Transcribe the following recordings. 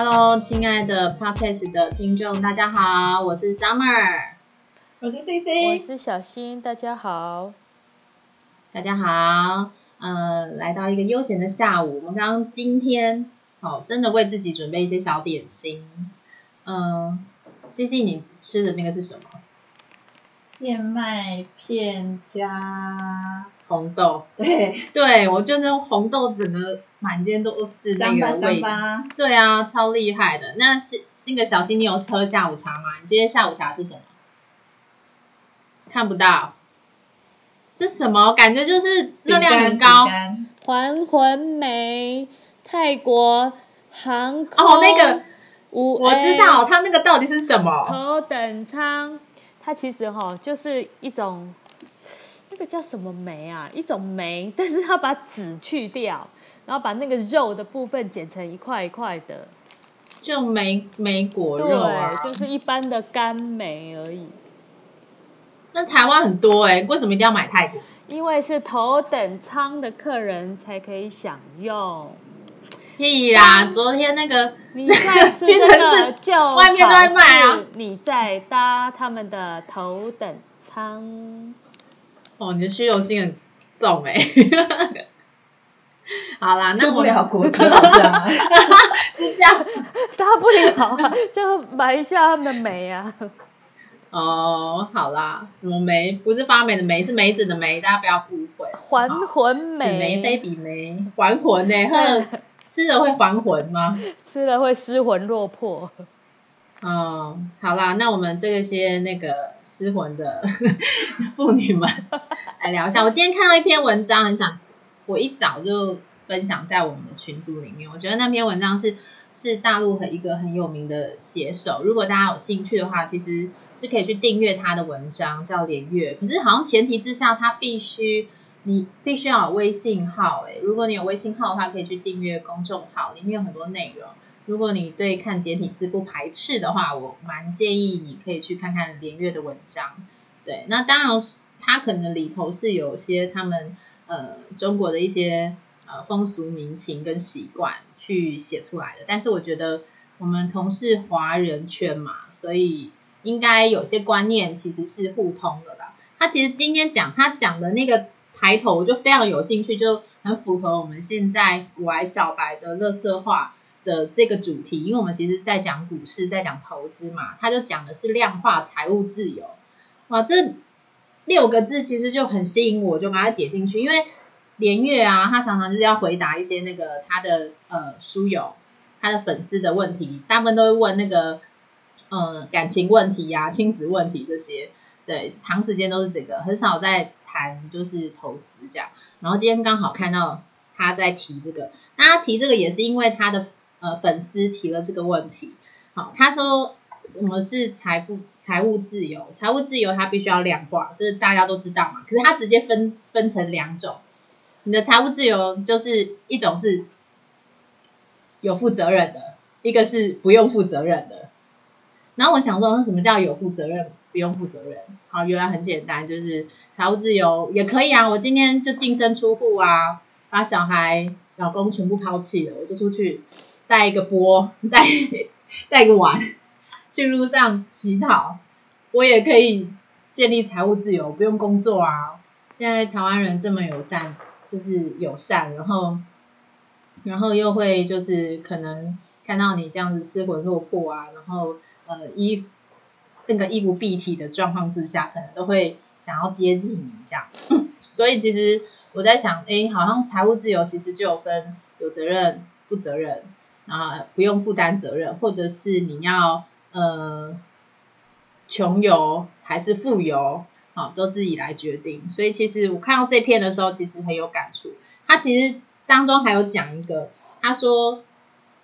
Hello，亲爱的 Podcast 的听众，大家好，我是 Summer，我是 C C，我是小新，大家好。大家好，呃，来到一个悠闲的下午，我们刚刚今天哦，真的为自己准备一些小点心，嗯、c c 你吃的那个是什么？燕麦片加红豆，对。对我就那种红豆，整个满间都是那个味对啊，超厉害的。那是那个小新，你有喝下午茶吗？你今天下午茶是什么？看不到，这什么？感觉就是热量很高还魂梅，泰国航空哦。那个五我知道，它那个到底是什么？头等舱，它其实哈就是一种那个叫什么酶啊，一种酶，但是它把籽去掉，然后把那个肉的部分剪成一块一块的，就梅梅果肉啊。对，就是一般的干梅而已。那台湾很多哎、为什么一定要买泰国？因为是头等舱的客人才可以享用，屁啦！昨天那个你在吃屈这个就外面都在卖啊你在搭他们的头等舱。哦，你的虚荣心很重哎、好啦，那不我了果汁好像啊，是这样 大不了啊就埋一下他们的梅啊，哦。好啦，什么梅？不是发霉的梅，是梅子的梅，大家不要误会。还魂此梅非梅，彼梅，还魂呢、呵，吃了会还魂吗？吃了会失魂落魄。哦，好啦，那我们这些那个失魂的妇女们来聊一下。我今天看到一篇文章，很想我一早就分享在我们的群组里面。我觉得那篇文章是是大陆和一个很有名的写手，如果大家有兴趣的话，其实是可以去订阅他的文章，叫连月。可是好像前提之下，他必须你必须要有微信号、欸。如果你有微信号的话，可以去订阅公众号，里面有很多内容。如果你对看简体字不排斥的话，我蛮建议你可以去看看连月的文章。对，那当然，他可能里头是有些他们呃中国的一些呃风俗民情跟习惯去写出来的，但是我觉得我们同是华人圈嘛，所以应该有些观念其实是互通的啦。他其实今天讲他讲的那个抬头，就非常有兴趣，就很符合我们现在我爱小白的乐色化。的这个主题，因为我们其实在讲股市，在讲投资嘛，他就讲的是量化财务自由。哇，这六个字其实就很吸引我，就把它点进去。因为连月啊，他常常就是要回答一些那个他的呃书友、他的粉丝的问题，大部分都会问那个呃感情问题呀、亲子问题这些。对，长时间都是这个，很少在谈就是投资这样。然后今天刚好看到他在提这个，那他提这个也是因为他的。呃，粉丝提了这个问题，好，他说什么是财富财务自由？财务自由它必须要量化，这是大家都知道嘛。可是它直接分分成两种，你的财务自由就是一种是有负责任的，一个是不用负责任的。然后我想说，什么叫有负责任，不用负责任？好，原来很简单，就是财务自由也可以啊。我今天就净身出户啊，把小孩、老公全部抛弃了，我就出去。带一个波，带 带个碗，去路上乞讨，我也可以建立财务自由，不用工作啊。现在台湾人这么友善，就是友善，然后然后又会就是可能看到你这样子失魂落魄啊，然后呃衣那个衣不蔽体的状况之下，可能都会想要接近你这样。所以其实我在想，哎，好像财务自由其实就有分有责任、不责任。啊，不用负担责任，或者是你要呃穷游还是富游，好、都自己来决定。所以其实我看到这篇的时候，其实很有感触。他其实当中还有讲一个，他说，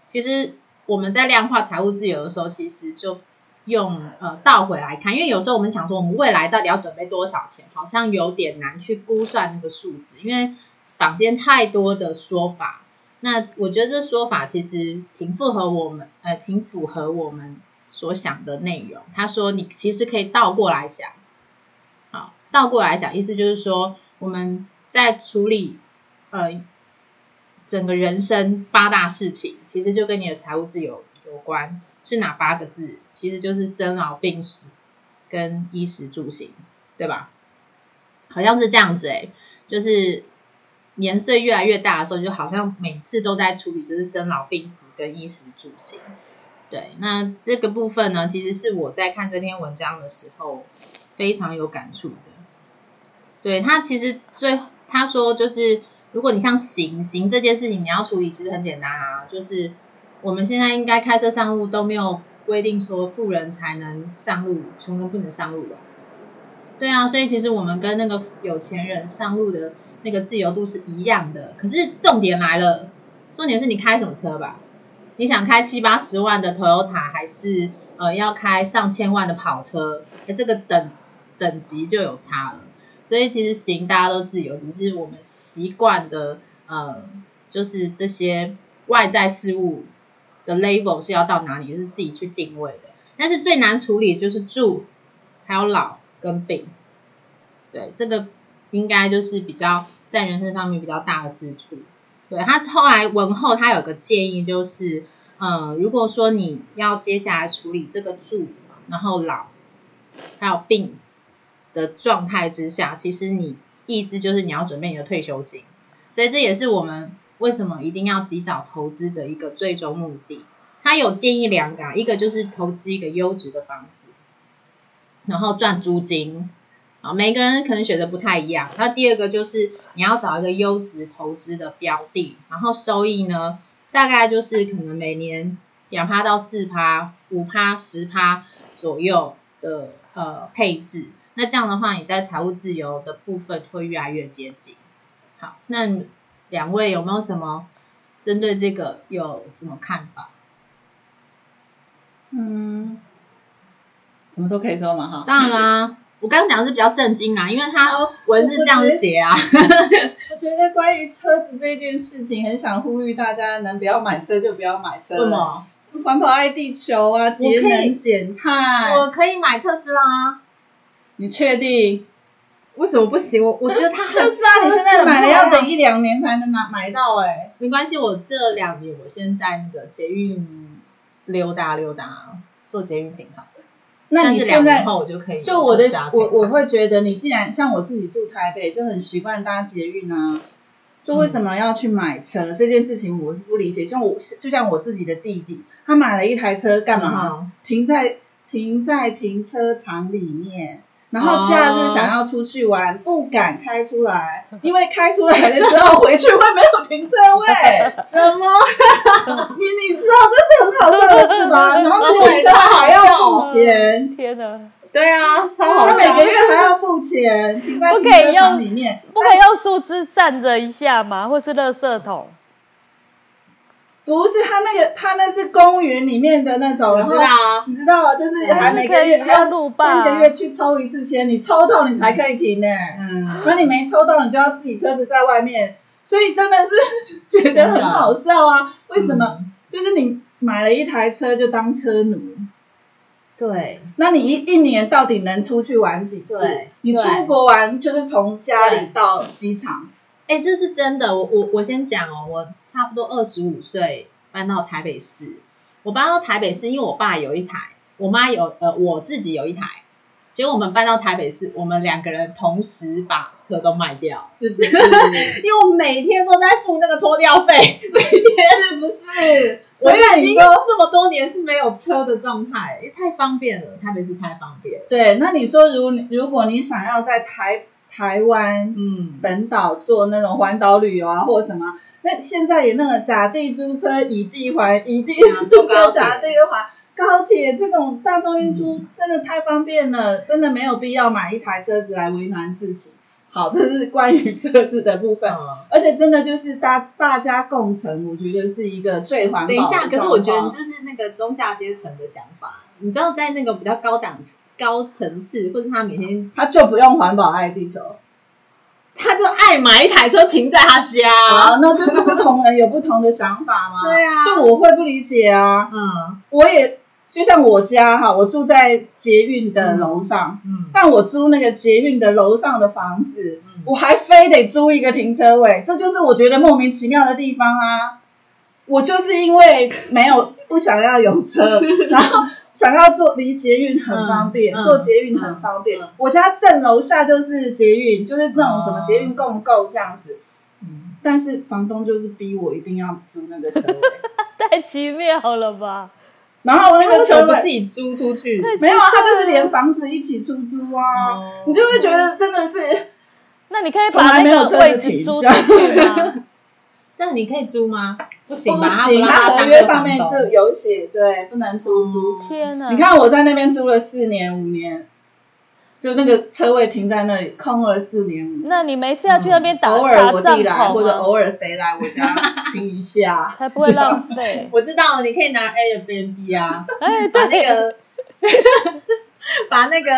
其实我们在量化财务自由的时候，其实就用呃倒回来看，因为有时候我们想说，我们未来到底要准备多少钱，好像有点难去估算那个数字，因为坊间太多的说法。那我觉得这说法其实挺符合我们，呃，挺符合我们所想的内容。他说，你其实可以倒过来想，好，倒过来想，意思就是说，我们在处理呃整个人生八大事情，其实就跟你的财务自由有关，是哪八个字？其实就是生老病死跟衣食住行，对吧？好像是这样子诶、就是年岁越来越大的时候，就好像每次都在处理就是生老病死跟衣食住行。对，那这个部分呢，其实是我在看这篇文章的时候非常有感触的。对他其实最他说就是，如果你像行行这件事情，你要处理其实很简单啊，就是我们现在应该开车上路都没有规定说富人才能上路，穷人不能上路的。对啊，所以其实我们跟那个有钱人上路的那个自由度是一样的。可是重点来了，重点是你开什么车吧？你想开七八十万的 Toyota，还是呃要开上千万的跑车？哎，这个等等级就有差了。所以其实行大家都自由，只是我们习惯的呃，就是这些外在事物的 level 是要到哪里，是自己去定位的。但是最难处理就是住，还有老跟病。对，这个应该就是比较在人生上面比较大的支出。对他后来文后他有个建议，就是嗯，如果说你要接下来处理这个住，然后老还有病的状态之下，其实你意思就是你要准备你的退休金，所以这也是我们为什么一定要及早投资的一个最终目的。他有建议两个、啊，一个就是投资一个优质的房子，然后赚租金。啊，每个人可能选择不太一样。那第二个就是你要找一个优质投资的标的，然后收益呢，大概就是可能每年两趴到四趴、五趴、十趴左右的呃配置。那这样的话，你在财务自由的部分会越来越接近。好，那两位有没有什么针对这个有什么看法？嗯，什么都可以说嘛哈。当然啦、我刚刚讲的是比较震惊啦，因为他文字这样写啊。我觉得 关于车子这件事情，很想呼吁大家能不要买车就不要买车。为什？么？环保爱地球啊，节能减碳。我可以买特斯拉啊，你确定？为什么不行？我我觉得它特斯拉你现在买了要等一两年才能拿买到哎、没关系，我这两年我先在那个捷运溜达溜达，做捷运挺好的。那你现在我就可以就我的我我会觉得，你既然像我自己住台北，就很习惯搭捷运啊，就为什么要去买车、这件事情，我是不理解。像我就像我自己的弟弟，他买了一台车干嘛？嗯停在停在停车场里面。然后假日想要出去玩，不敢开出来，因为开出来了之后回去会没有停车位。什么？你你知道这是很好笑的事吗？然后那个停车还要付钱，天哪，对啊，超好笑。他每个月还要付钱，停在不停车可以用场里面。不可以用树枝站着一下吗？或是垃圾桶？不是他那个，他那是公园里面的那种，我知道啊，你知道吗？就是嗯还每个月要用路霸三个月去抽一次签，你抽到你才可以停呢。嗯，那你没抽到，你就要自己车子在外面，所以真的是觉得很好笑啊！为什么？嗯就是你买了一台车就当车奴，对，那你一一年到底能出去玩几次对？你出国玩就是从家里到机场，哎、这是真的。我我我先讲哦，我差不多二十五岁搬到台北市。我搬到台北市，因为我爸有一台，我妈有，呃，我自己有一台。结果我们搬到台北市，我们两个人同时把车都卖掉，是不是？因为我每天都在付那个拖吊费。每天是不是？我 所以已经你说这么多年是没有车的状态，也太方便了，台北市太方便了。对，那你说如如果你想要在台台湾嗯，本岛做那种环岛旅游啊，或者什么，那现在也那个假地租车、以地还、乙地 坐高铁车、甲地还。高铁这种大众运输真的太方便了，真的没有必要买一台车子来为难自己。好，这是关于车子的部分，嗯而且真的就是大大家共乘，我觉得是一个最环保的等一下，可是我觉得这是那个中下阶层的想法。你知道，在那个比较高档、高层次，或者他每天他就不用环保爱地球。他就爱买一台车停在他家。啊，那就是不同人有不同的想法嘛。对啊就我会不理解啊。嗯我也就像我家哈，我住在捷运的楼上，嗯但我租那个捷运的楼上的房子，嗯，我还非得租一个停车位，这就是我觉得莫名其妙的地方啊。我就是因为没有不想要有车，然后想要坐离捷运很方便，坐捷运很方便。我家正楼下就是捷运，就是那种什么捷运共购这样子。嗯但是房东就是逼我一定要租那个车位，太奇妙了吧？然后那他为什个车位自己租出去？没有啊，他就是连房子一起出租啊，哦你就会觉得真的是。那你可以从把那个来没有车子位置租停这样出去吗？但你可以租吗？不行吧？不行，他他合约上面就有写，对，不能出租。天哪！你看我在那边租了四年五年，就那个车位停在那里空了四年五年。那你没事要去那边打偶尔我打帐弟来，或者？偶尔谁来我家停一下，才不会浪费。我知道，你可以拿 Airbnb 啊，哎，把那对，个 把那个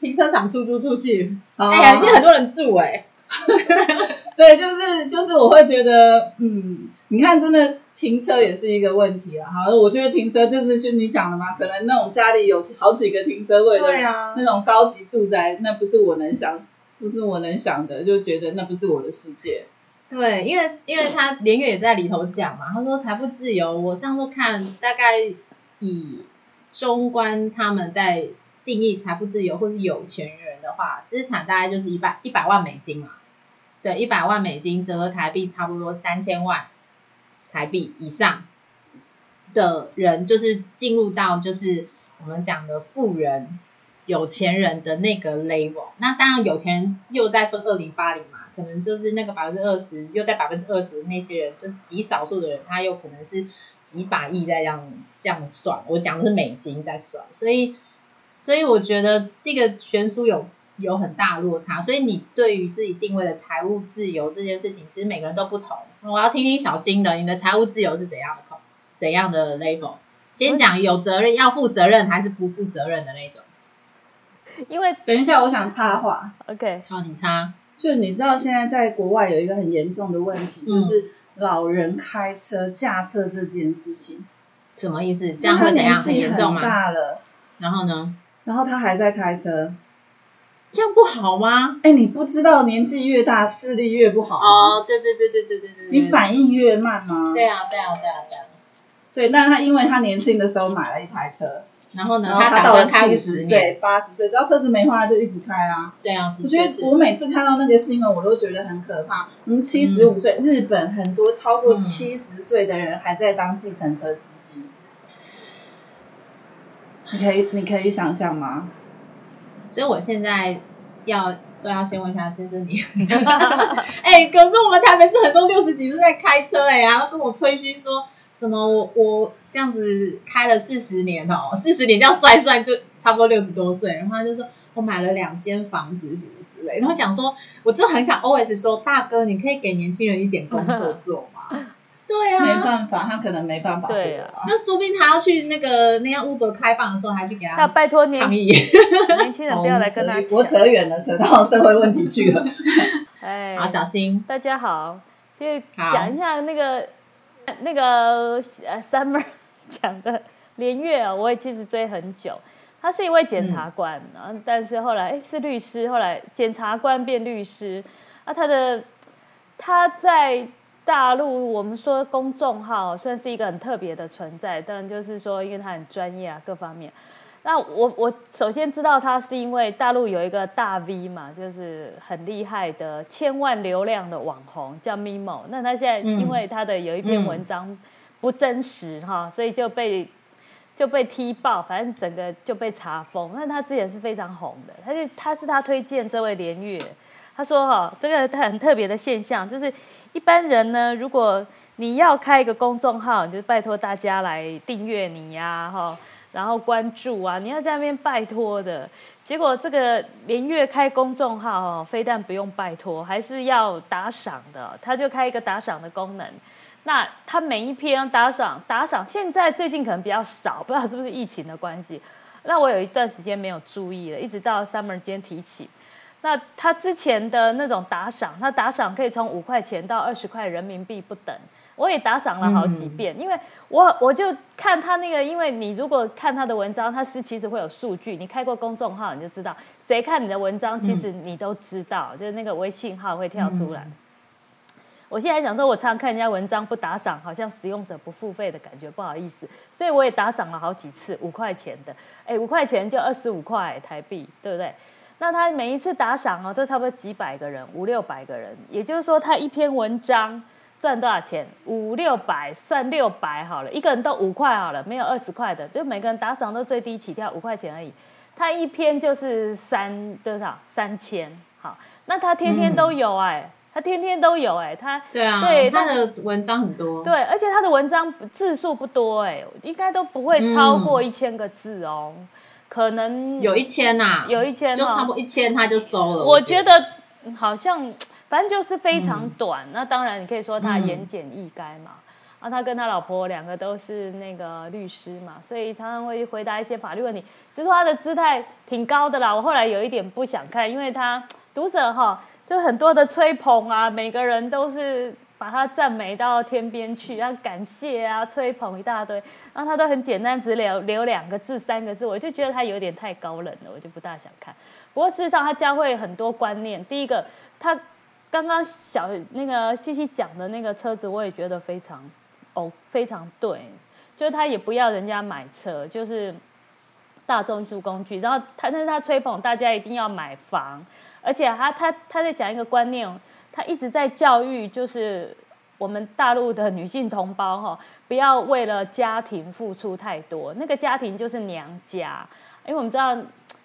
停车场出租出去。哦哎呀，一定很多人住哎。对，就是就是，我会觉得，嗯，你看，真的停车也是一个问题啊。好，我觉得停车就是是你讲的嘛，可能那种家里有好几个停车位的对啊那种高级住宅，那不是我能想，不是我能想的，就觉得那不是我的世界。对，因为因为他连月也在里头讲嘛，他说财富自由，我上次看大概以中观他们在定义财富自由或是有钱人的话，资产大概就是一百一百万美金嘛，对，一百万美金折合台币差不多三千万台币以上的人，就是进入到就是我们讲的富人、有钱人的那个 level。那当然，有钱人又在分二零八零嘛，可能就是那个百分之二十，又在百分之二十那些人，就是极少数的人，他又可能是几百亿在这样这样算。我讲的是美金在算，所以所以我觉得这个悬殊有有很大落差。所以你对于自己定位的财务自由这件事情，其实每个人都不同。我要听听小新的，你的财务自由是怎样的口怎样的 level？先讲有责任要负责任还是不负责任的那种。因为等一下，我想插话，OK，好，你插。就你知道现在在国外有一个很严重的问题，嗯就是老人开车驾车这件事情，什么意思？这样会怎样？很严重吗？大了，然后呢？然后他还在开车。这样不好吗？哎，你不知道年纪越大视力越不好哦，对对对对对对对，你反应越慢吗？对啊对啊对啊对啊。对，那他因为他年轻的时候买了一台车，然后呢？然后打到了七十。岁、八十岁，只要车子没坏，他就一直开啊。对啊，我觉得我每次看到那个新闻，我都觉得很可怕。嗯，七十五岁，日本很多超过嗯七十岁的人还在当计程车司机。你可以，你可以想象吗？所以我现在要都要先问一下先生你，哎、可是我们台北市很多六十几岁在开车哎、然后跟我吹嘘说什么我我这样子开了四十年哦，四十年这样算一算就差不多六十多岁，然后他就说我买了两间房子什么之类，然后讲说我就很想 always 说大哥你可以给年轻人一点工作做吗？对没啊。办法，他可能没办法。对啊，那说不定他要去那个那样 Uber 开放的时候，还去给那他拜托年抗议。年轻人不要来跟他哦我。扯远了，扯到社会问题去了。哎，好，小心。大家好，就好讲一下那个那个呃 Summer 讲的连月啊，我也其实追很久。他是一位检察官，然后但是后来哎是律师，后来检察官变律师。啊，他的他在大陆我们说公众号算是一个很特别的存在，但就是说因为他很专业啊各方面。那我我首先知道他是因为大陆有一个大 V 嘛，就是很厉害的千万流量的网红叫 Mimo。那他现在因为他的有一篇文章不真实哈，所以就被就被踢爆，反正整个就被查封。那他之前是非常红的，他就他是他推荐这位连月，他说哈、这个很特别的现象就是一般人呢，如果你要开一个公众号，你就拜托大家来订阅你呀、哈。然后关注啊，你要在那边拜托的。结果这个连月开公众号哦，非但不用拜托，还是要打赏的。他就开一个打赏的功能。那他每一篇打赏打赏，现在最近可能比较少，不知道是不是疫情的关系。那我有一段时间没有注意了，一直到 Summer 间提起。那他之前的那种打赏，他打赏可以从五块钱到二十块人民币不等。我也打赏了好几遍，因为我我就看他那个，因为你如果看他的文章，他是其实会有数据，你开过公众号你就知道，谁看你的文章，其实你都知道，就是那个微信号会跳出来。我现在想说，我常常看人家文章不打赏，好像使用者不付费的感觉，不好意思，所以我也打赏了好几次，五块钱的，哎，五块钱就二十五块台币，对不对？那他每一次打赏哦，这差不多几百个人，五六百个人，也就是说，他一篇文章赚多少钱？五六百，算六百好了，一个人都五块好了，没有二十块的，就每个人打赏都最低起跳五块钱而已。他一篇就是三多少？三千，好，那他天天都有哎，他天天都有哎，他对啊，对他的文章很多，对，而且他的文章字数不多哎，应该都不会超过一千个字哦。可能有一千呐，有一千，就差不多一千他就收了。我觉得好像反正就是非常短。那当然你可以说他言简意赅嘛。啊，他跟他老婆两个都是那个律师嘛，所以常常会回答一些法律问题。只是说他的姿态挺高的啦。我后来有一点不想看，因为他读者哈就很多的吹捧啊，每个人都是。把他赞美到天边去，然后感谢啊，吹捧一大堆，然后他都很简单，只留留两个字、三个字，我就觉得他有点太高冷了，我就不大想看。不过事实上，他教会很多观念。第一个，他刚刚小那个西西讲的那个车子，我也觉得非常哦，非常对，就是他也不要人家买车，就是大众住工具。然后他，但是他吹捧大家一定要买房，而且他他他在讲一个观念。他一直在教育，就是我们大陆的女性同胞哈，不要为了家庭付出太多。那个家庭就是娘家，因为我们知道，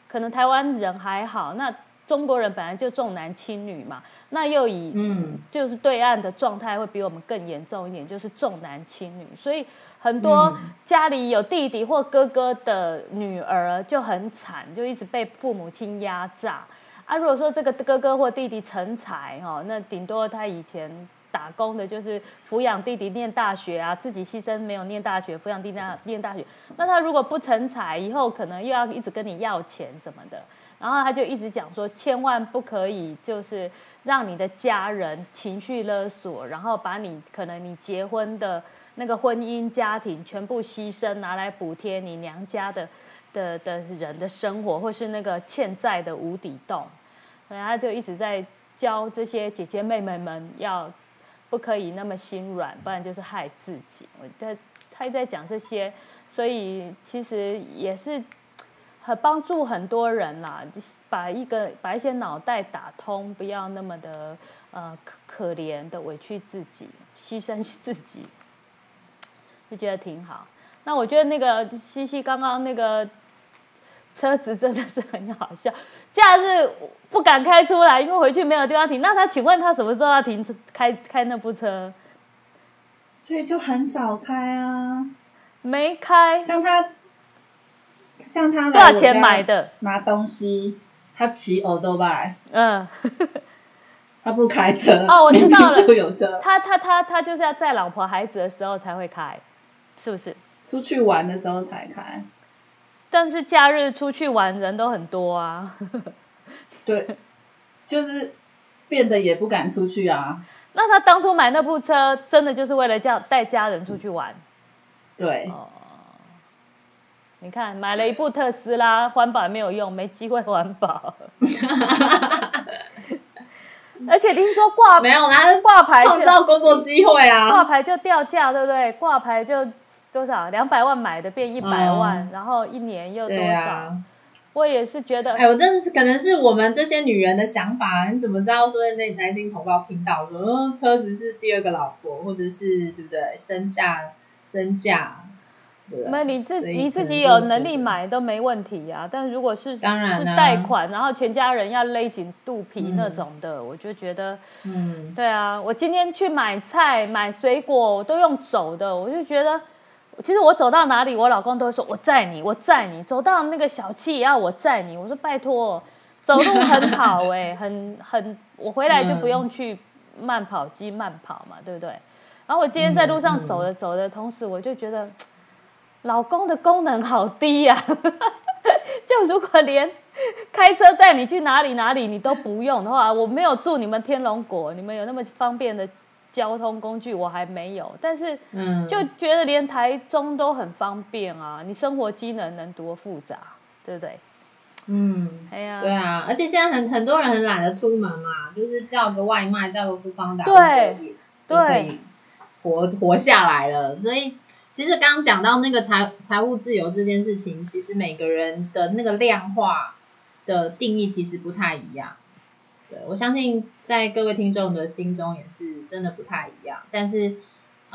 可能台湾人还好，那中国人本来就重男轻女嘛，那又以嗯，就是对岸的状态会比我们更严重一点，就是重男轻女，所以很多家里有弟弟或哥哥的女儿就很惨，就一直被父母亲压榨。啊，如果说这个哥哥或弟弟成才哈，那顶多他以前打工的就是抚养弟弟念大学啊，自己牺牲没有念大学，抚养弟弟念大学。那他如果不成才，以后可能又要一直跟你要钱什么的。然后他就一直讲说，千万不可以就是让你的家人情绪勒索，然后把你可能你结婚的那个婚姻家庭全部牺牲拿来补贴你娘家的。的的人的生活，或是那个欠债的无底洞，所以他就一直在教这些姐姐妹妹们要不可以那么心软，不然就是害自己。我他他在讲这些，所以其实也是很帮助很多人啦，把一个把一些脑袋打通，不要那么的呃可可怜的委屈自己，牺牲 自己，就觉得挺好。那我觉得那个西西刚刚那个。车子真的是很好笑，假日不敢开出来，因为回去没有地方停。那他请问他什么时候要停车开开那部车？所以就很少开啊，没开。像他，像他多少钱买的？拿东西，他骑欧都拜。嗯，他不开车哦，我知道了，就有车。他他他他就是要载老婆孩子的时候才会开，是不是？出去玩的时候才开。但是假日出去玩人都很多啊，对，就是变得也不敢出去啊。那他当初买那部车，真的就是为了叫带家人出去玩？对。哦。你看，买了一部特斯拉，环保也没有用，没机会环保。而且听说挂没有啦，挂牌创造工作机会啊，挂牌就掉价，对不对？挂牌就。多少两百万买的变一百万，然后一年又多少？我也是觉得，哎，我真的是可能是我们这些女人的想法。你怎么知道说那男性同胞听到说嗯车子是第二个老婆，或者是对不对？身价身价，那你自你自己有能力买都没问题呀。但如果是当然是贷款，然后全家人要勒紧肚皮那种的，我就觉得，嗯，对啊。我今天去买菜买水果，我都用走的，我就觉得。其实我走到哪里，我老公都会说：“我载你，我载你。”走到那个小七也要我载你。我说：“拜托，走路很好哎，很很，我回来就不用去慢跑机慢跑嘛，对不对？”然后我今天在路上走着走着同时，我就觉得老公的功能好低呀。就如果连开车带你去哪里哪里你都不用的话，我没有住你们天龙国，你们有那么方便的。交通工具我还没有，但是嗯就觉得连台中都很方便啊！你生活机能能多复杂，对不对？嗯，哎呀，对啊，而且现在很很多人很懒得出门嘛，就是叫个外卖，叫个富邦达，对，就可以活活下来了。所以其实刚刚讲到那个财财务自由这件事情，其实每个人的那个量化的定义其实不太一样。我相信在各位听众的心中也是真的不太一样，但是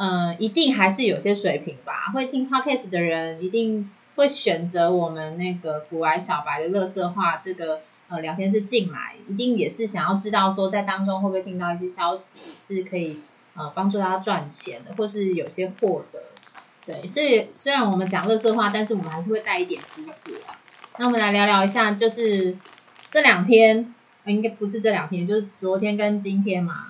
嗯、一定还是有些水平吧。会听 podcast 的人一定会选择我们那个古玩小白的乐色话这个呃聊天室进来，一定也是想要知道说在当中会不会听到一些消息是可以呃帮助他赚钱的，或是有些获得。对，所以虽然我们讲乐色话，但是我们还是会带一点知识啊。那我们来聊聊一下，就是这两天，应该不是这两天，就是昨天跟今天嘛。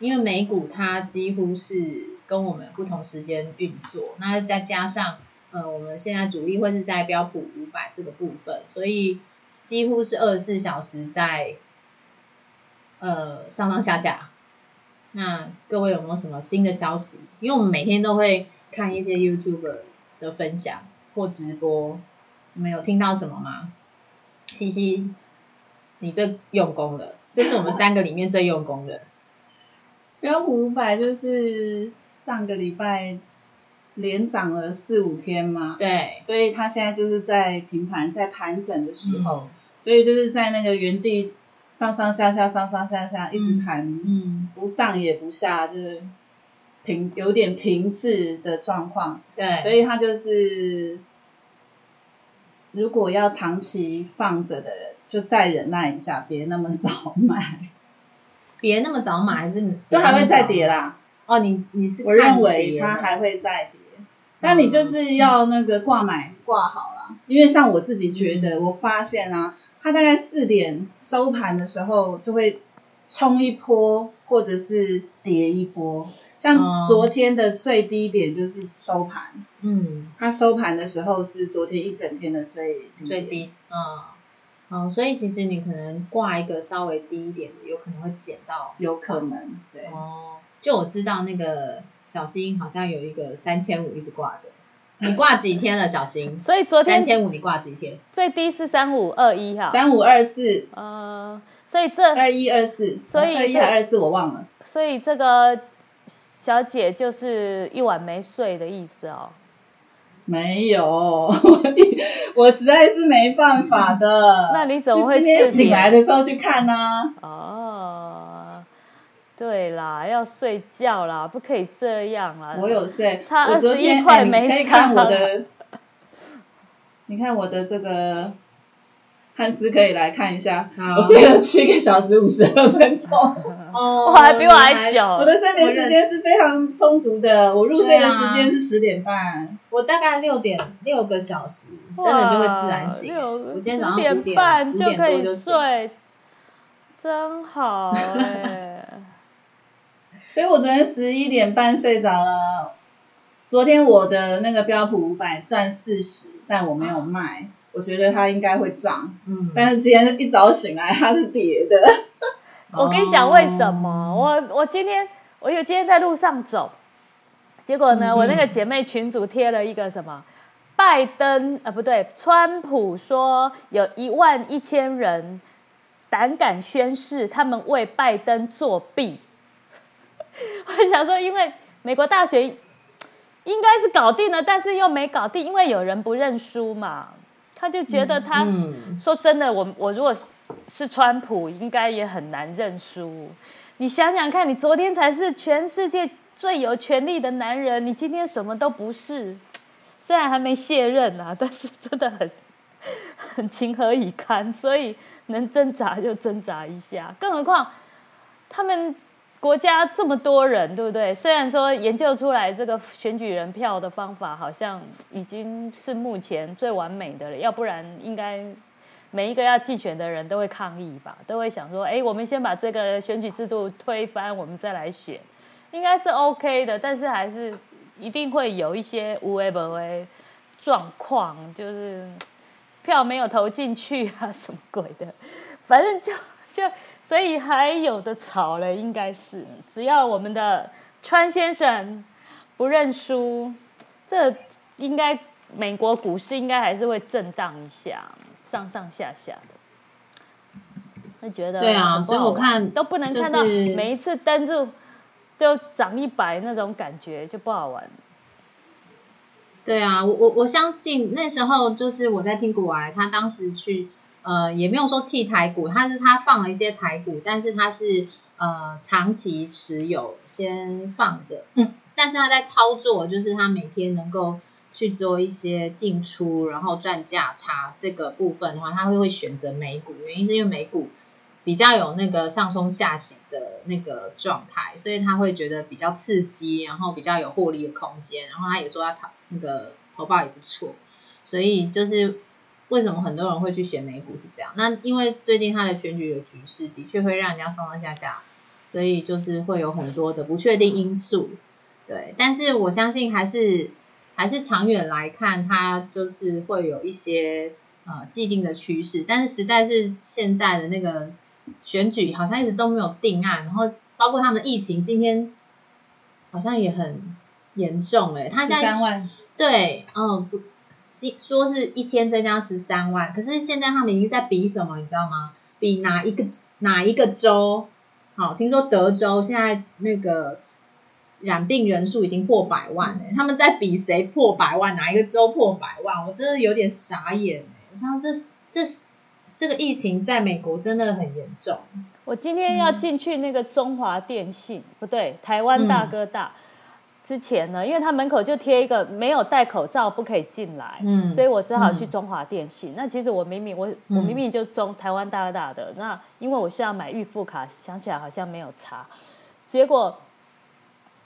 因为美股它几乎是跟我们不同时间运作，那再加上呃，我们现在主力会是在标普五百这个部分，所以几乎是二十四小时在呃上上下下。那各位有没有什么新的消息？因为我们每天都会看一些 YouTuber 的分享或直播，你们有听到什么吗？西西，你最用功了，这是我们三个里面最用功的。标普五百就是上个礼拜连涨了四五天嘛，对，所以它现在就是在平盘在盘整的时候，嗯所以就是在那个原地上上下下上上下下一直盘，嗯，不上也不下，就是停有点停滞的状况，对，所以它就是如果要长期放着的人，就再忍耐一下，别那么早买，别那么早买，还是就还会再跌啦。哦。你你是我认看为它还会再跌，但你就是要那个挂买挂好啦，因为像我自己觉得，我发现啊，它大概四点收盘的时候就会冲一波，或者是跌一波。像哦昨天的最低点就是收盘，嗯。它收盘的时候是昨天一整天的最低最低嗯哦，所以其实你可能挂一个稍微低一点的，有可能会捡到有可能对。哦。就我知道那个小新好像有一个三千五一直挂着，你挂几天了，小新？所以昨天三千五你挂几天？最低是三五二一哈，三五二四嗯，所以这二一二四，所以二一二四我忘了。所以这个小姐就是一晚没睡的意思哦。没有，我 我实在是没办法的。那你怎么会是今天醒来的时候去看呢、哦，对啦，要睡觉啦，不可以这样啦。我有睡，差我昨天21块哎没你可以看我的，你看我的这个汉斯可以来看一下，我睡了七个小时五十二分钟，哦还比我还久我的睡眠时间是非常充足的，我入睡的时间是十点半。我大概六点六个小时，真的就会自然醒。我今天早上五10点半五点就可以多就醒。睡，真好哎、所以我昨天十一点半睡着了。昨天我的那个标普五百赚四十，但我没有卖，我觉得它应该会涨。嗯，但是今天一早醒来它是跌的。我跟你讲为什么？我我今天我有今天在路上走，结果呢，嗯我那个姐妹群主贴了一个什么，拜登呃不对，川普说有一万一千人胆敢宣誓他们为拜登作弊。我想说，因为美国大学应该是搞定了，但是又没搞定，因为有人不认输嘛，他就觉得他。嗯，说真的，我我如果是川普，应该也很难认输。你想想看，你昨天才是全世界最有权力的男人，你今天什么都不是。虽然还没卸任啊，但是真的很很情何以堪，所以能挣扎就挣扎一下。更何况他们国家这么多人，对不对？虽然说研究出来这个选举人票的方法好像已经是目前最完美的了，要不然应该每一个要竞选的人都会抗议吧，都会想说，哎，我们先把这个选举制度推翻，我们再来选，应该是 OK 的，但是还是一定会有一些无为不为状况，就是票没有投进去啊，什么鬼的，反正就就所以还有的吵了，应该是只要我们的川先生不认输，这应该美国股市应该还是会震荡一下，上上下下的。会觉得对啊所以我看都不能看到每一次登入就涨一百那种感觉就不好玩。对啊，我我我相信那时候就是我在听古玩，他当时去呃也没有说弃台股，他是他放了一些台股，但是他是呃长期持有先放着，嗯，但是他在操作，就是他每天能够去做一些进出，然后赚价差这个部分的话，他会会选择美股，原因是因为美股比较有那个上冲下行的那个状态，所以他会觉得比较刺激，然后比较有获利的空间，然后他也说他讨那个投报也不错，所以就是为什么很多人会去选美股是这样？那因为最近他的选举的局势的确会让人家上上下下，所以就是会有很多的不确定因素。对，但是我相信还是还是长远来看，它就是会有一些呃既定的趋势。但是实在是现在的那个选举好像一直都没有定案，然后包括他们的疫情，今天好像也很严重哎、他现在三万，对，嗯，不，是说是一天增加十三万，可是现在他们已经在比什么，你知道吗？比哪一个哪一个州？好，听说德州现在那个染病人数已经破百万了、他们在比谁破百万，哪一个州破百万？我真的有点傻眼哎、我想这这这个疫情在美国真的很严重。我今天要进去那个中华电信，不对，台湾大哥大。之前呢，因为他门口就贴一个没有戴口罩不可以进来，嗯所以我只好去嗯中华电信。那其实我明明我我嗯明明就中台湾大哥大的，那因为我需要买预付卡，想起来好像没有查，结果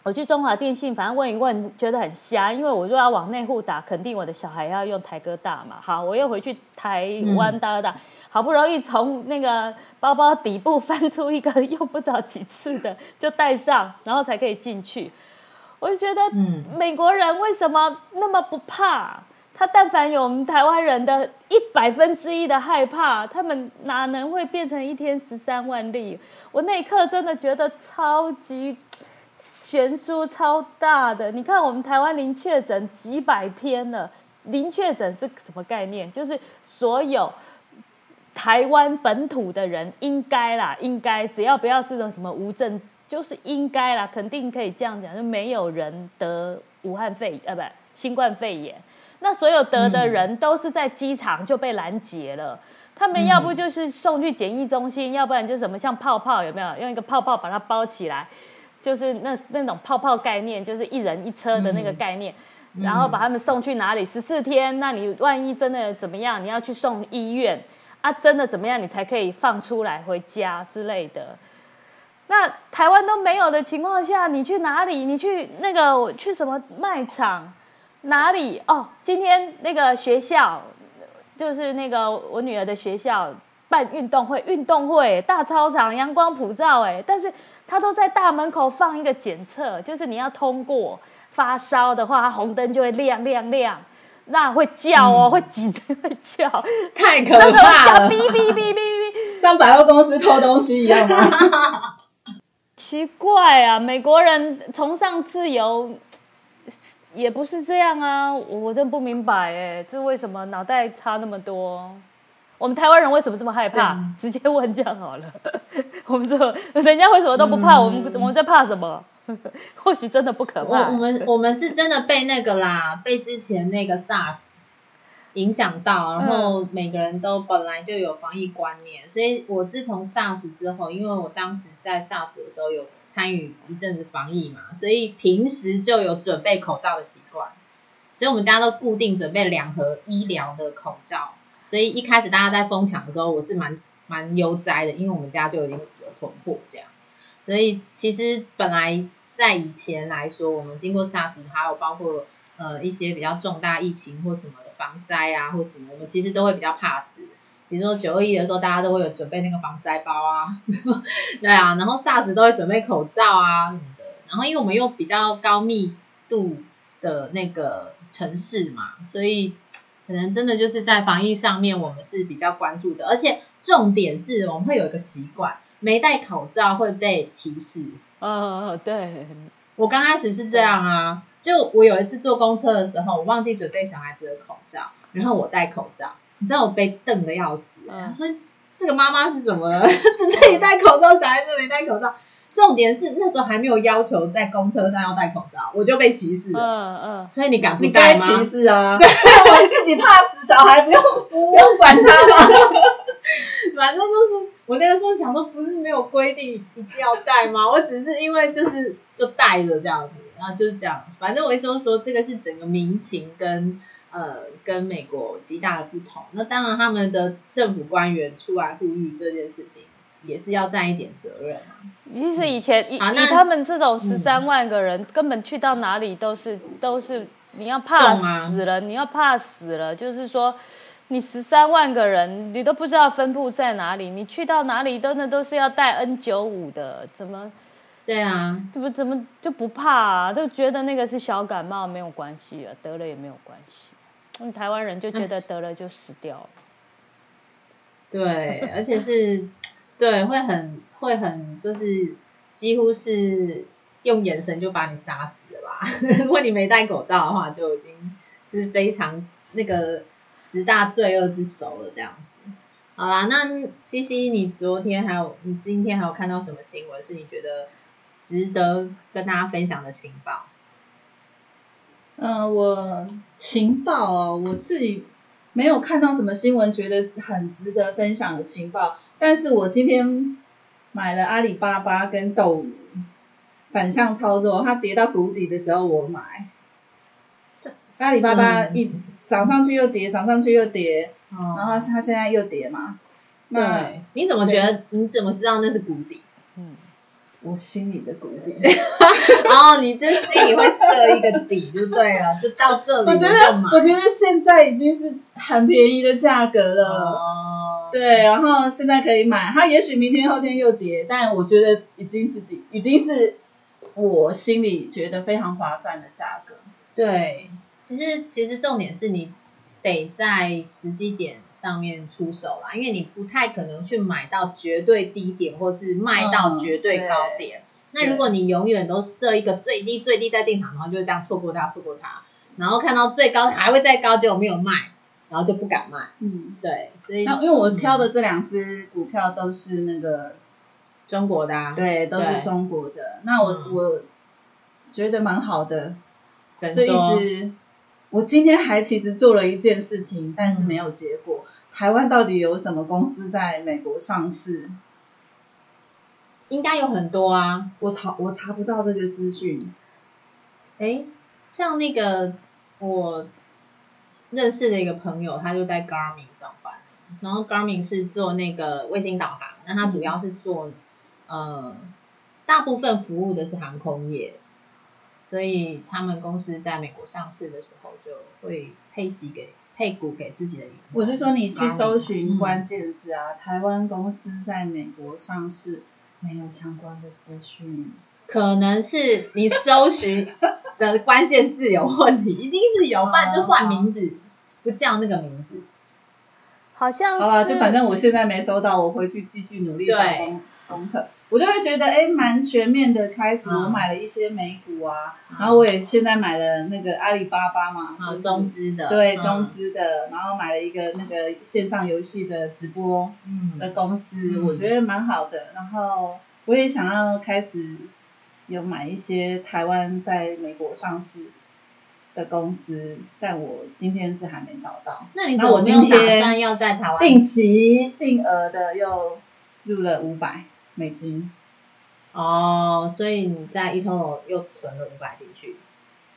我去中华电信，反正问一问，觉得很瞎，因为我就要往内户打，肯定我的小孩要用台哥大嘛。好，我又回去台湾大哥大，好不容易从那个包包底部翻出一个用不着几次的，就带上，然后才可以进去。我就觉得，嗯美国人为什么那么不怕？他但凡有我们台湾人的一百分之一的害怕，他们哪能会变成一天十三万例？我那一刻真的觉得超级悬殊超大的。你看我们台湾零确诊几百天了，零确诊是什么概念？就是所有台湾本土的人应该啦，应该只要不要是种什么无症，就是应该啦，肯定可以这样讲，就没有人得武汉肺呃不新冠肺炎。那所有得的人都是在机场就被拦截了，他们要不就是送去检疫中心，要不然就什么像泡泡有没有用一个泡泡把它包起来，就是那那种泡泡概念，就是一人一车的那个概念。然后把他们送去哪里？十四天，那你万一真的怎么样，你要去送医院啊？真的怎么样，你才可以放出来回家之类的。那台湾都没有的情况下，你去哪里？你去那个去什么卖场？哪里？哦，今天那个学校，就是那个我女儿的学校办运动会，运动会大操场阳光普照，哎，但是他都在大门口放一个检测，就是你要通过发烧的话，它红灯就会亮亮亮，那会叫哦，嗯会挤会叫，太可怕了哔。哔哔哔哔。像百货公司偷东西一样吗？奇怪啊，美国人崇尚自由，也不是这样啊，我我真不明白哎，这为什么脑袋差那么多？我们台湾人为什么这么害怕？嗯 直接问这样好了。我们说人家为什么都不怕，嗯我们我们在怕什么？或许真的不可怕。我我们我们是真的被那个啦，被之前那个 SARS 影响到，然后每个人都本来就有防疫观念，所以我自从 SARS 之后，因为我当时在 SARS 的时候有参与一阵子防疫嘛，所以平时就有准备口罩的习惯，所以我们家都固定准备两盒医疗的口罩，所以一开始大家在疯抢的时候，我是蛮蛮悠哉的，因为我们家就已经有囤货这样。所以其实本来在以前来说，我们经过 SARS，还有包括呃一些比较重大疫情或什么的防灾啊，或什么，我们其实都会比较怕死。比如说九二一的时候，大家都会有准备那个防灾包啊，对啊，然后 SARS 都会准备口罩啊什么的。然后因为我们又比较高密度的那个城市嘛，所以可能真的就是在防疫上面我们是比较关注的，而且重点是我们会有一个习惯，没戴口罩会被歧视。呃，对，我刚开始是这样啊，就我有一次坐公车的时候，我忘记准备小孩子的口罩，然后我戴口罩，你知道我被瞪的要死、嗯他说这个妈妈是怎么了？只自己戴口罩，小孩子没戴口罩。重点是那时候还没有要求在公车上要戴口罩，我就被歧视了。嗯嗯，所以你敢不你戴吗？该歧视啊！我自己怕死，小孩不用 不用管他吗？反正就是我那个时候想说，不是没有规定一定要戴吗？我只是因为就是就戴着这样子，然后就是这样。反正我意思说，这个是整个民情跟呃跟美国极大的不同。那当然，他们的政府官员出来呼吁这件事情，也是要占一点责任啊。其实以前以以他们这种嗯十三万个人，根本去到哪里都是都是你要怕死了，你要怕死了，就是说。你十三万个人，你都不知道分布在哪里，你去到哪里都那都是要带 N 九五的，怎么对啊，怎么怎么就不怕啊？就觉得那个是小感冒没有关系啊，得了也没有关系。嗯，台湾人就觉得得了就死掉了。对，而且是，对，会很会很就是几乎是用眼神就把你杀死了吧？如果你没戴口罩的话，就已经是非常那个十大罪恶之首了，这样子。好啦，那西西，你昨天还有你今天还有看到什么新闻是你觉得值得跟大家分享的情报？嗯，我情报哦，我自己没有看到什么新闻，觉得很值得分享的情报。但是我今天买了阿里巴巴跟斗鱼反向操作，它跌到谷底的时候我买。阿里巴巴嗯一涨上去又跌，涨上去又跌，哦然后它现在又跌嘛。那对，你怎么觉得？你怎么知道那是谷底？嗯，我心里的谷底，哦，你这心里会设一个底就对了，就到这里我觉得买。我觉得现在已经是很便宜的价格了。哦，对，然后现在可以买，它也许明天后天又跌，但我觉得已经是底，已经是我心里觉得非常划算的价格。对，其实其实重点是你得在时机点上面出手啦，因为你不太可能去买到绝对低点，或是卖到嗯绝对高点。那如果你永远都设一个最低最低再进场，然后就这样错过它，错过它，然后看到最高还会再高，结果没有卖，然后就不敢卖。嗯，对，所以那因为我挑的这两只股票都是那个，中国的、啊，对，都是中国的。那我、嗯我觉得蛮好的，整这一说只，我今天还其实做了一件事情，但是没有结果。台湾到底有什么公司在美国上市？应该有很多啊。我查我查不到这个资讯。诶，像那个我认识的一个朋友，他就在 Garmin 上班，然后 Garmin 是做那个卫星导航，那他主要是做呃大部分服务的是航空业，所以他们公司在美国上市的时候就会配息给配股给自己的员工。我是说，你去搜寻嗯关键字啊，台湾公司在美国上市，没有相关的资讯。可能是你搜寻的关键字有问题，一定是有，不然就换名字，不叫那个名字。好像好了，就反正我现在没收到，我回去继续努力做功功课。我就会觉得，哎，蛮全面的。开始嗯我买了一些美股啊，嗯然后我也现在买了那个阿里巴巴嘛，中资的，嗯对中，资的，然后买了一个那个线上游戏的直播的嗯，公司，嗯我觉得蛮好的。然后我也想要开始有买一些台湾在美国上市的公司，但我今天是还没找到。那你怎么没有打算要在台湾定期定额的又入了五百美金，哦，所以你在 eToro 又存了五百进去。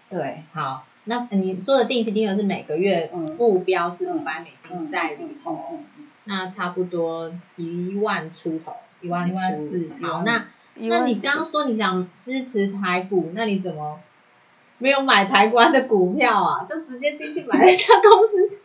对，好，那你说的定期定额是每个月嗯。目标是五嗯百美金嗯。在里头，嗯。嗯。那差不多一万出头，一万一万四。好，那那你刚刚说你想支持台股，那你怎么没有买台湾的股票啊？就直接进去买了一家公司就？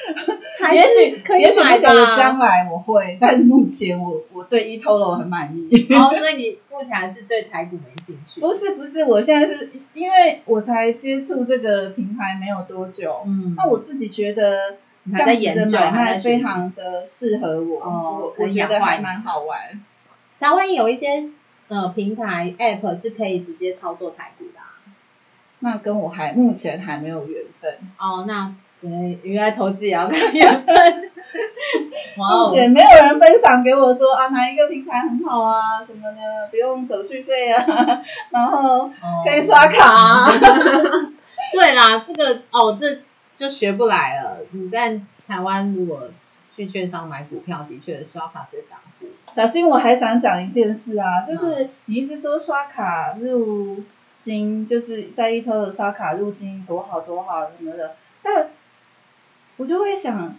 还也是许也许可以买不久的将？来我会，但是目前我我对 eToro 很满意。哦，所以你目前还是对台股没兴趣？不是不是，我现在是因为我才接触这个平台没有多久，嗯，那我自己觉得这样的买卖还非常的适合我，哦我我觉得还蛮好玩。台湾有一些呃平台 App 是可以直接操作台股的啊、那跟我还目前还没有缘分，哦，那对，原来投资也要看缘分。哇哦目，前没有人分享给我说啊，哪一个平台很好啊，什么的，不用手续费啊，然后哦可以刷卡、啊。对啦，这个哦，这就学不来了。你在台湾如果去券商买股票，的确刷卡这档事小新，我还想讲一件事啊，就是你一直说刷卡入金，就是在一头的刷卡入金多好多好什么的，但我就会想，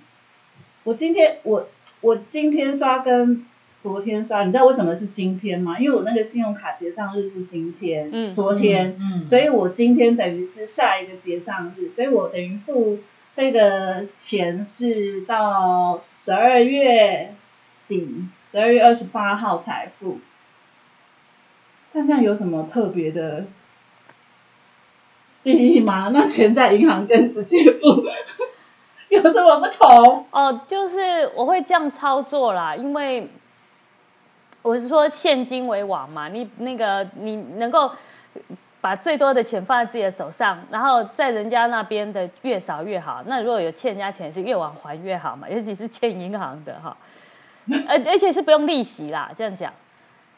我今天我我今天刷跟昨天刷，你知道为什么是今天吗？因为我那个信用卡结账日是今天，嗯昨天，嗯，所以我今天等于是下一个结账日，所以我等于付这个钱是到十二月底，十二月二十八号才付。但这样有什么特别的意义吗？那钱在银行更直接付 有什么不同？哦，就是我会这样操作啦，因为我是说现金为王嘛，你那个你能够把最多的钱放在自己的手上，然后在人家那边的越少越好。那如果有欠人家钱，是越晚还越好嘛，尤其是欠银行的哈，而而且是不用利息啦，这样讲。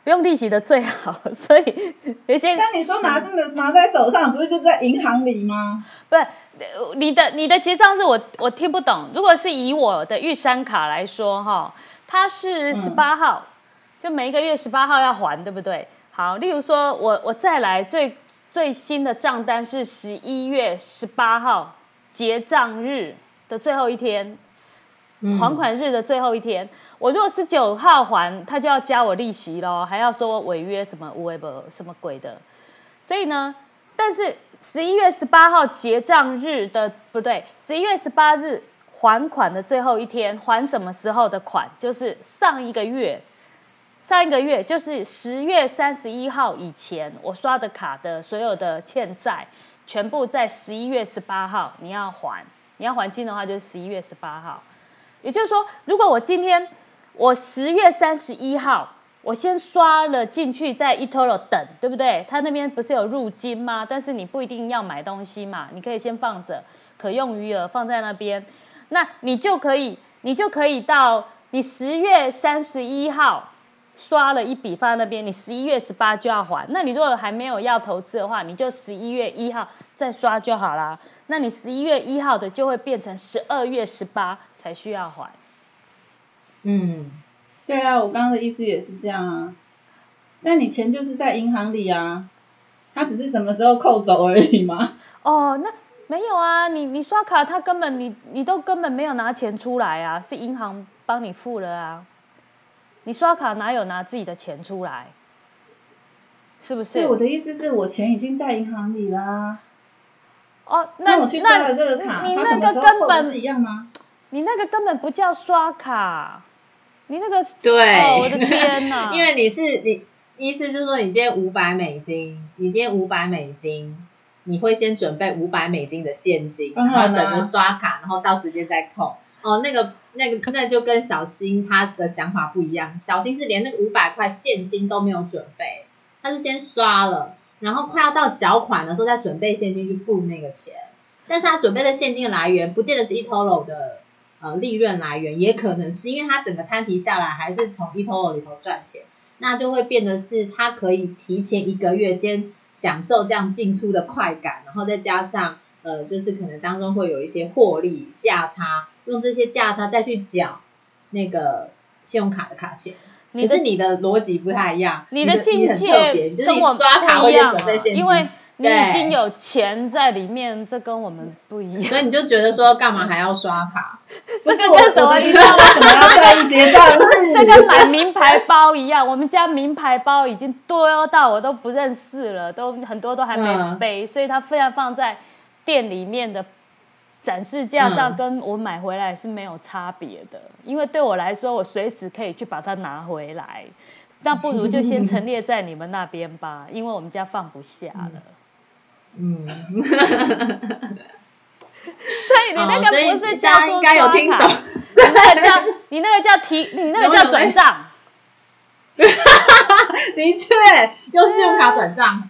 不用利息的最好，所以有些那你说拿是拿在手上，不是就在银行里吗？不是呃你的你的结账日我我听不懂。如果是以我的玉山卡来说哈，它是嗯十八号，就每一个月十八号要还，对不对？好，例如说我我再来最最新的账单是十一月十八号结账日的最后一天，嗯还款日的最后一天，我如果十九号还，他就要加我利息咯，还要说我违约什么无为不什么鬼的，所以呢，但是十一月十八号结账日的不对，十一月十八日还款的最后一天，还什么时候的款？就是上一个月，上一个月就是十月三十一号以前，我刷的卡的所有的欠债，全部在十一月十八号你要还，你要还清的话就是十一月十八号。也就是说，如果我今天我十月三十一号我先刷了进去，在 eToro 等，对不对？他那边不是有入金吗？但是你不一定要买东西嘛，你可以先放着，可用余额放在那边，那你就可以，你就可以到你十月三十一号刷了一笔放在那边，你十一月十八就要还。那你如果还没有要投资的话，你就十一月一号再刷就好啦。那你十一月一号的就会变成十二月十八才需要还。嗯，对啊，我刚刚的意思也是这样啊。那你钱就是在银行里啊，它只是什么时候扣走而已嘛。哦，那没有啊，你你刷卡，他根本你你都根本没有拿钱出来啊，是银行帮你付了啊。你刷卡哪有拿自己的钱出来？是不是？对，我的意思是我钱已经在银行里啦。哦，那那我去刷了这个卡，你那个根本一样吗？你那个根本不叫刷卡，你那个对，哦，我的天哪！因为你是你意思就是说，你今天五百美金，你今天五百美金，你会先准备五百美金的现金，然后等着刷卡，然后到时间再扣。哦，那个那个那就跟小新他的想法不一样，小新是连那个五百块现金都没有准备，他是先刷了，然后快要到缴款的时候再准备现金去付那个钱。但是他准备的现金的来源，不见得是 eToro 的呃利润来源，也可能是因为他整个摊提下来还是从 eToro 里头赚钱，那就会变得是他可以提前一个月先享受这样进出的快感，然后再加上呃，就是可能当中会有一些获利价差，用这些价差再去缴那个信用卡的卡钱。你可是你的逻辑不太一样，你的境界很特别，就是你跟我刷卡不一样会先准备啊现金，因为你已经有钱在里面，这跟我们不一样。所以你就觉得说干嘛还要刷卡？不是我，这跟什么我的意思是为什么要在意结账日？这跟买名牌包一样，我们家名牌包已经多到我都不认识了，都很多都还没嗯背，所以它非要放在店里面的展示架上，嗯跟我买回来是没有差别的。因为对我来说，我随时可以去把它拿回来，那不如就先陈列在你们那边吧，因为我们家放不下了。嗯，所以你那个不是叫做应该有听懂 你那个叫你那个叫提，你那个叫转账。的确用信用卡转账。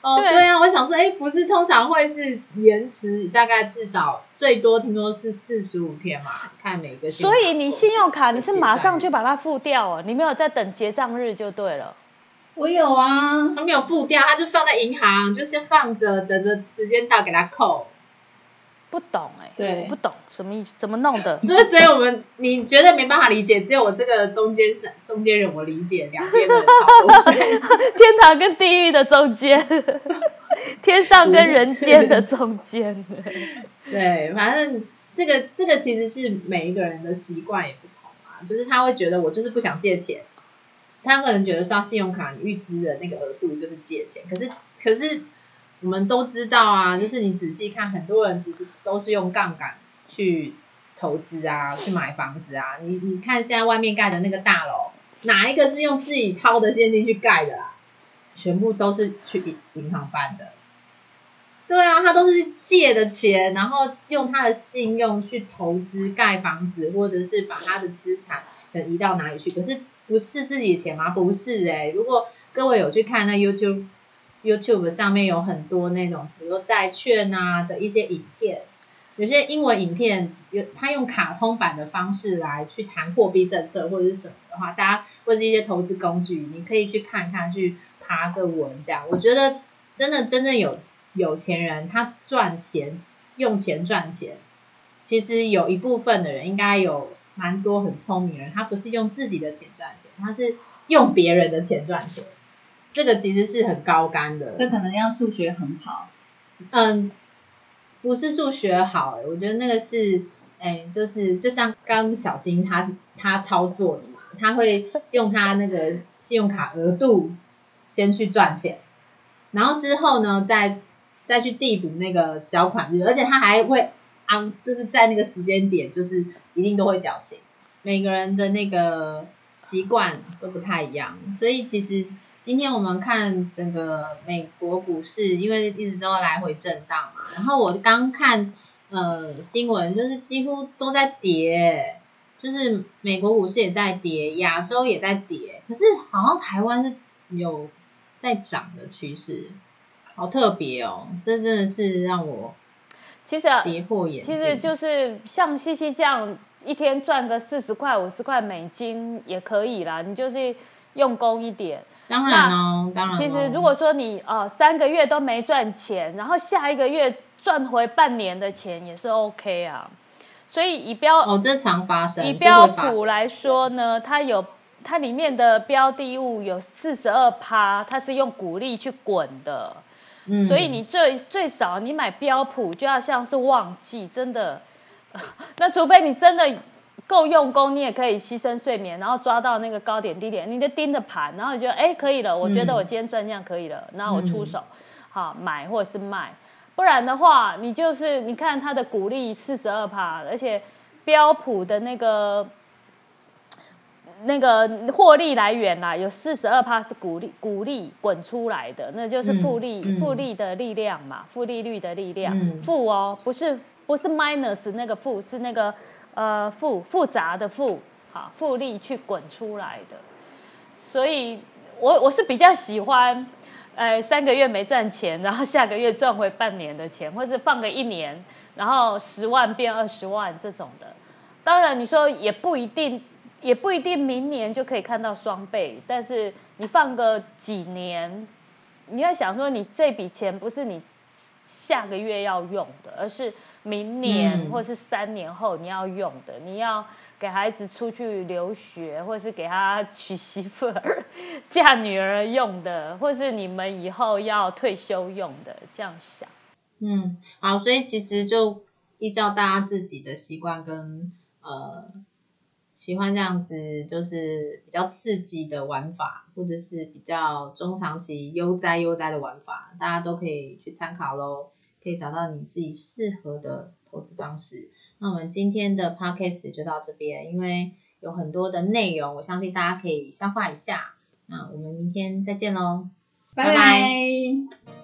哦，哦，对对啊，我想说，哎，不是通常会是延迟，大概至少最多听说是四十五天嘛，看每个所以你信用卡你是马上就把把它付掉哦，你没有在等结账日就对了。我有啊，他没有付掉，他就放在银行，就先放着，等着时间到给他扣。不懂哎、对我不懂什么意思，怎么弄的？所以，所以我们你绝对没办法理解，只有我这个中间是中间人，我理解两边的操作。天堂跟地狱的中间，天上跟人间的中间。对，反正这个这个其实是每一个人的习惯也不同啊，就是他会觉得我就是不想借钱，他可能觉得刷信用卡预支的那个额度就是借钱，可是可是我们都知道啊，就是你仔细看，很多人其实都是用杠杆去投资啊，去买房子啊。你你看现在外面盖的那个大楼，哪一个是用自己掏的现金去盖的啊？全部都是去银银行办的。对啊，他都是借的钱，然后用他的信用去投资盖房子，或者是把他的资产移到哪里去。可是不是自己钱吗？不是哎、如果各位有去看那 YouTube YouTube 上面有很多那种，比如说债券啊的一些影片，有些英文影片有他用卡通版的方式来去谈货币政策或者是什么的话，大家或者是一些投资工具，你可以去看看，去爬个文这样。我觉得真的真正有有钱人，他赚钱用钱赚钱，其实有一部分的人应该有蛮多很聪明人，他不是用自己的钱赚钱，他是用别人的钱赚钱。这个其实是很高干的，这可能要数学很好。嗯，不是数学好、欸，我觉得那个是，哎、就是就像刚刚小新他他操作的嘛，他会用他那个信用卡额度先去赚钱，然后之后呢，再再去递补那个缴款日，而且他还会啊，就是在那个时间点，就是一定都会侥幸。每个人的那个习惯都不太一样，所以其实今天我们看整个美国股市，因为一直都来回震荡嘛，然后我刚看呃新闻，就是几乎都在跌，就是美国股市也在跌，亚洲也在跌，可是好像台湾是有在涨的趋势，好特别哦，这真的是让我其实啊跌破眼镜。其实就是像西西这样，一天赚个四十块、五十块美金也可以啦。你就是用功一点。当然哦，当然哦。其实如果说你呃三个月都没赚钱，然后下一个月赚回半年的钱也是 OK 啊。所以以标哦，这常发生，以标普来说呢，它有它里面的标的物有四十二趴，它是用股利去滚的。嗯所以你最最少你买标普就要像是旺季，真的。那除非你真的够用功，你也可以牺牲睡眠，然后抓到那个高点低点，你就盯着盘，然后你觉得哎可以了，我觉得嗯我今天赚这样可以了，然后我出手，好买或者是卖。不然的话，你就是你看它的股利四十二趴，而且标普的那个那个获利来源啦，有四十二趴是股利股利滚出来的，那就是复利、嗯。嗯复利的力量嘛，负利率的力量，嗯。负哦，不是不是 minus 那个负，是那个呃复复杂的复，哈复利去滚出来的，所以我我是比较喜欢。呃，三个月没赚钱，然后下个月赚回半年的钱，或是放个一年，然后十万变二十万这种的。当然，你说也不一定，也不一定明年就可以看到双倍，但是你放个几年，你要想说，你这笔钱不是你下个月要用的，而是明年嗯或是三年后你要用的，你要给孩子出去留学，或是给他娶媳妇儿、嫁女儿用的，或是你们以后要退休用的，这样想。嗯，好，所以其实就依照大家自己的习惯跟呃喜欢这样子，就是比较刺激的玩法，或者是比较中长期悠哉悠哉的玩法，大家都可以去参考喽，可以找到你自己适合的投资方式。那我们今天的 podcast 就到这边，因为有很多的内容，我相信大家可以消化一下。那我们明天再见喽。拜拜拜